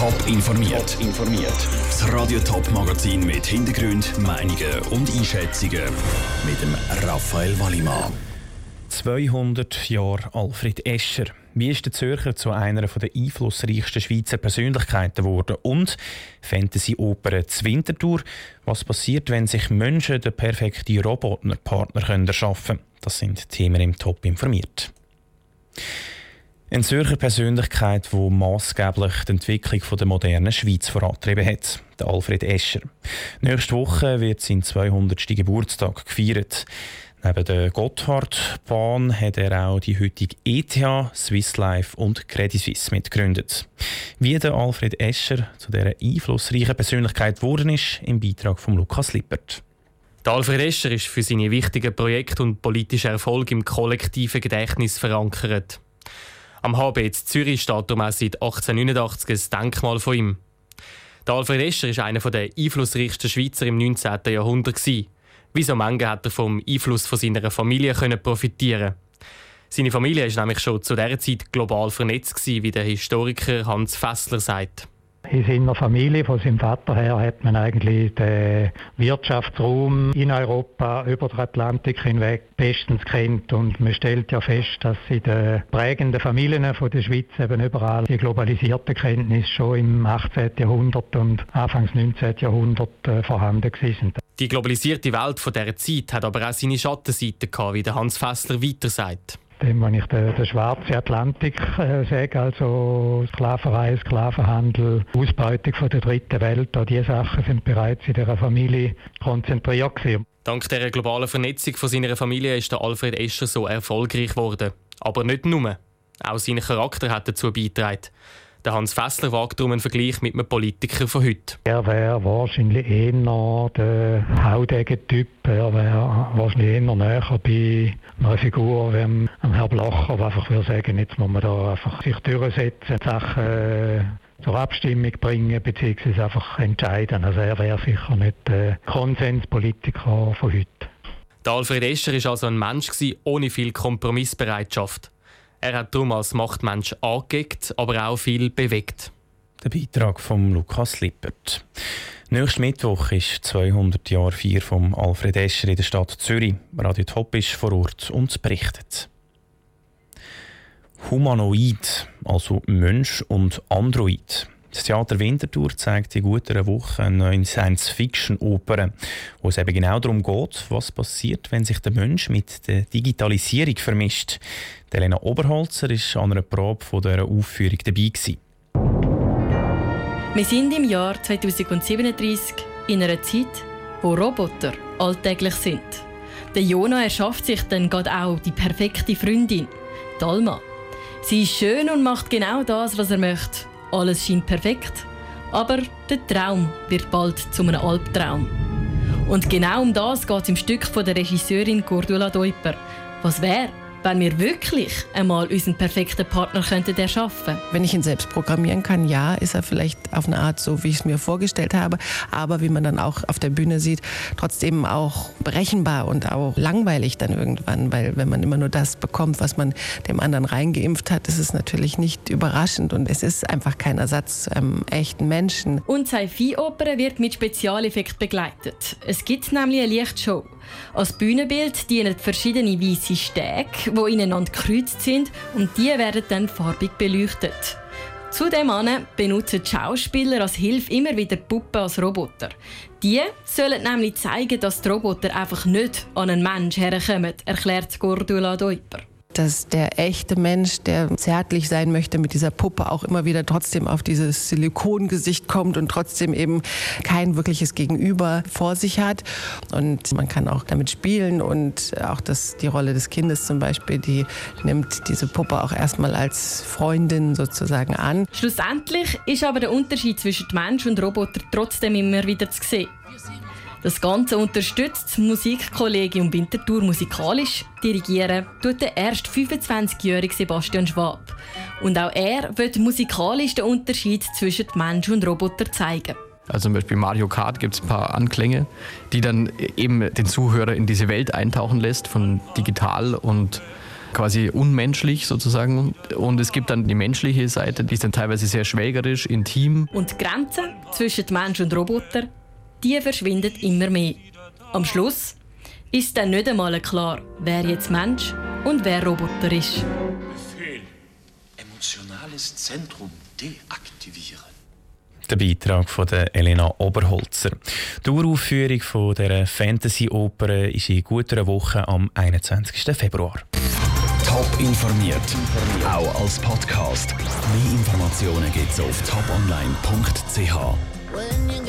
Top informiert. informiert. Das Radio Top Magazin mit Hintergrund, Meinungen und Einschätzungen mit dem Raphael Wallimann. 200 Jahre Alfred Escher. Wie ist der Zürcher zu einer der einflussreichsten Schweizer Persönlichkeiten geworden? Und Fantasy-Oper Zwintertour. Was passiert, wenn sich Menschen den perfekten Roboterpartner erschaffen können? Das sind Themen im Top informiert. Eine Zürcher Persönlichkeit, die maßgeblich die Entwicklung der modernen Schweiz vorangetrieben hat, der Alfred Escher. Nächste Woche wird sein 200. Geburtstag gefeiert. Neben der Gotthardbahn hat er auch die heutige ETH, Swiss Life und Credit Suisse mitgegründet. Wie der Alfred Escher zu dieser einflussreichen Persönlichkeit geworden ist, im Beitrag von Lukas Lippert. Der Alfred Escher ist für seine wichtigen Projekte und politischen Erfolg im kollektiven Gedächtnis verankert. Am HB Zürich steht darum auch seit 1889 ein Denkmal von ihm. Der Alfred Escher war einer der einflussreichsten Schweizer im 19. Jahrhundert. Wie so manche hat er vom Einfluss von seiner Familie profitieren Seine Familie war nämlich schon zu dieser Zeit global vernetzt, wie der Historiker Hans Fessler sagt. In seiner Familie, von seinem Vater her, hat man eigentlich den Wirtschaftsraum in Europa über den Atlantik hinweg bestens kennt. Und man stellt ja fest, dass in den prägenden Familien von der Schweiz eben überall die globalisierte Kenntnis schon im 18. Jahrhundert und Anfangs 19. Jahrhundert äh, vorhanden sind. Die globalisierte Welt von dieser Zeit hat aber auch seine Schattenseiten gehabt, wie der Hans Fessler weiter sagt dem, wenn ich den, den schwarzen Atlantik äh, sage, also Sklaverei, Sklavenhandel, Ausbeutung von der dritten Welt, all diese Sachen sind bereits in dieser Familie konzentriert gewesen. Dank der globalen Vernetzung von seiner Familie ist der Alfred Escher so erfolgreich geworden. Aber nicht nur. Auch sein Charakter hat dazu beigetragen. Der Hans Fessler wagt darum einen Vergleich mit einem Politiker von heute. Er wäre wahrscheinlich eher der Haudegen-Typ. Er wäre wahrscheinlich eher näher bei einer Figur wie einem Herrn Blacher, der einfach würde sagen, jetzt muss man da einfach sich durchsetzen, Sachen äh, zur Abstimmung bringen bzw. einfach entscheiden. Also er wäre sicher nicht der Konsenspolitiker von heute. Der Alfred Escher war also ein Mensch ohne viel Kompromissbereitschaft. Er hat darum als Machtmensch angeguckt, aber auch viel bewegt. Der Beitrag von Lukas Lippert. Nächsten Mittwoch ist 200 Jahre Feier von Alfred Escher in der Stadt Zürich. Radio Top ist vor Ort und berichtet. Humanoid, also Mensch und Android. Das Theater Winterthur zeigt in guter Woche eine neue Science-Fiction-Oper, wo es eben genau darum geht, was passiert, wenn sich der Mensch mit der Digitalisierung vermischt. Elena Oberholzer war an einer Probe von dieser Aufführung dabei. Gewesen. Wir sind im Jahr 2037 in einer Zeit, wo Roboter alltäglich sind. Der Jona erschafft sich dann gerade auch die perfekte Freundin, Dalma. Sie ist schön und macht genau das, was er möchte alles scheint perfekt, aber der Traum wird bald zu einem Albtraum. Und genau um das geht es im Stück von der Regisseurin Gordula Deuper. Was wäre, wenn wir wirklich einmal unseren perfekten Partner könnten erschaffen Wenn ich ihn selbst programmieren kann, ja, ist er vielleicht auf eine Art so, wie ich es mir vorgestellt habe. Aber wie man dann auch auf der Bühne sieht, trotzdem auch berechenbar und auch langweilig dann irgendwann. Weil wenn man immer nur das bekommt, was man dem anderen reingeimpft hat, ist es natürlich nicht überraschend. Und es ist einfach kein Ersatz zu einem echten Menschen. Und Sci-Fi-Oper wird mit Spezialeffekt begleitet. Es gibt nämlich eine Lichtshow. Als Bühnenbild dienen verschiedene weiße Stege, die ineinander gekreuzt sind und die werden dann farbig beleuchtet. Zudem benutzen die Schauspieler als Hilfe immer wieder Puppen als Roboter. Die sollen nämlich zeigen, dass die Roboter einfach nicht an einen Menschen herkommen, erklärt Gordula Deuper dass der echte Mensch, der zärtlich sein möchte mit dieser Puppe, auch immer wieder trotzdem auf dieses Silikongesicht kommt und trotzdem eben kein wirkliches Gegenüber vor sich hat. Und man kann auch damit spielen und auch das, die Rolle des Kindes zum Beispiel, die nimmt diese Puppe auch erstmal als Freundin sozusagen an. Schlussendlich ist aber der Unterschied zwischen Mensch und Roboter trotzdem immer wieder zu sehen. Das Ganze unterstützt das Musikkollegium Winterthur musikalisch. Dirigieren tut der erst 25-jährige Sebastian Schwab. Und auch er wird musikalisch den Unterschied zwischen Mensch und Roboter zeigen. Also zum Beispiel Mario Kart gibt es ein paar Anklänge, die dann eben den Zuhörer in diese Welt eintauchen lässt von digital und quasi unmenschlich sozusagen. Und es gibt dann die menschliche Seite, die ist dann teilweise sehr schwägerisch, intim. Und die Grenze zwischen Mensch und Roboter, die verschwindet immer mehr. Am Schluss ist dann nicht einmal klar, wer jetzt Mensch und wer Roboter ist. Befehl. Emotionales Zentrum deaktivieren. Der Beitrag von der Elena Oberholzer. Die Uraufführung von der Fantasy-Oper ist in guter Woche am 21. Februar. Top informiert, auch als Podcast. Mehr Informationen gibt's auf toponline.ch.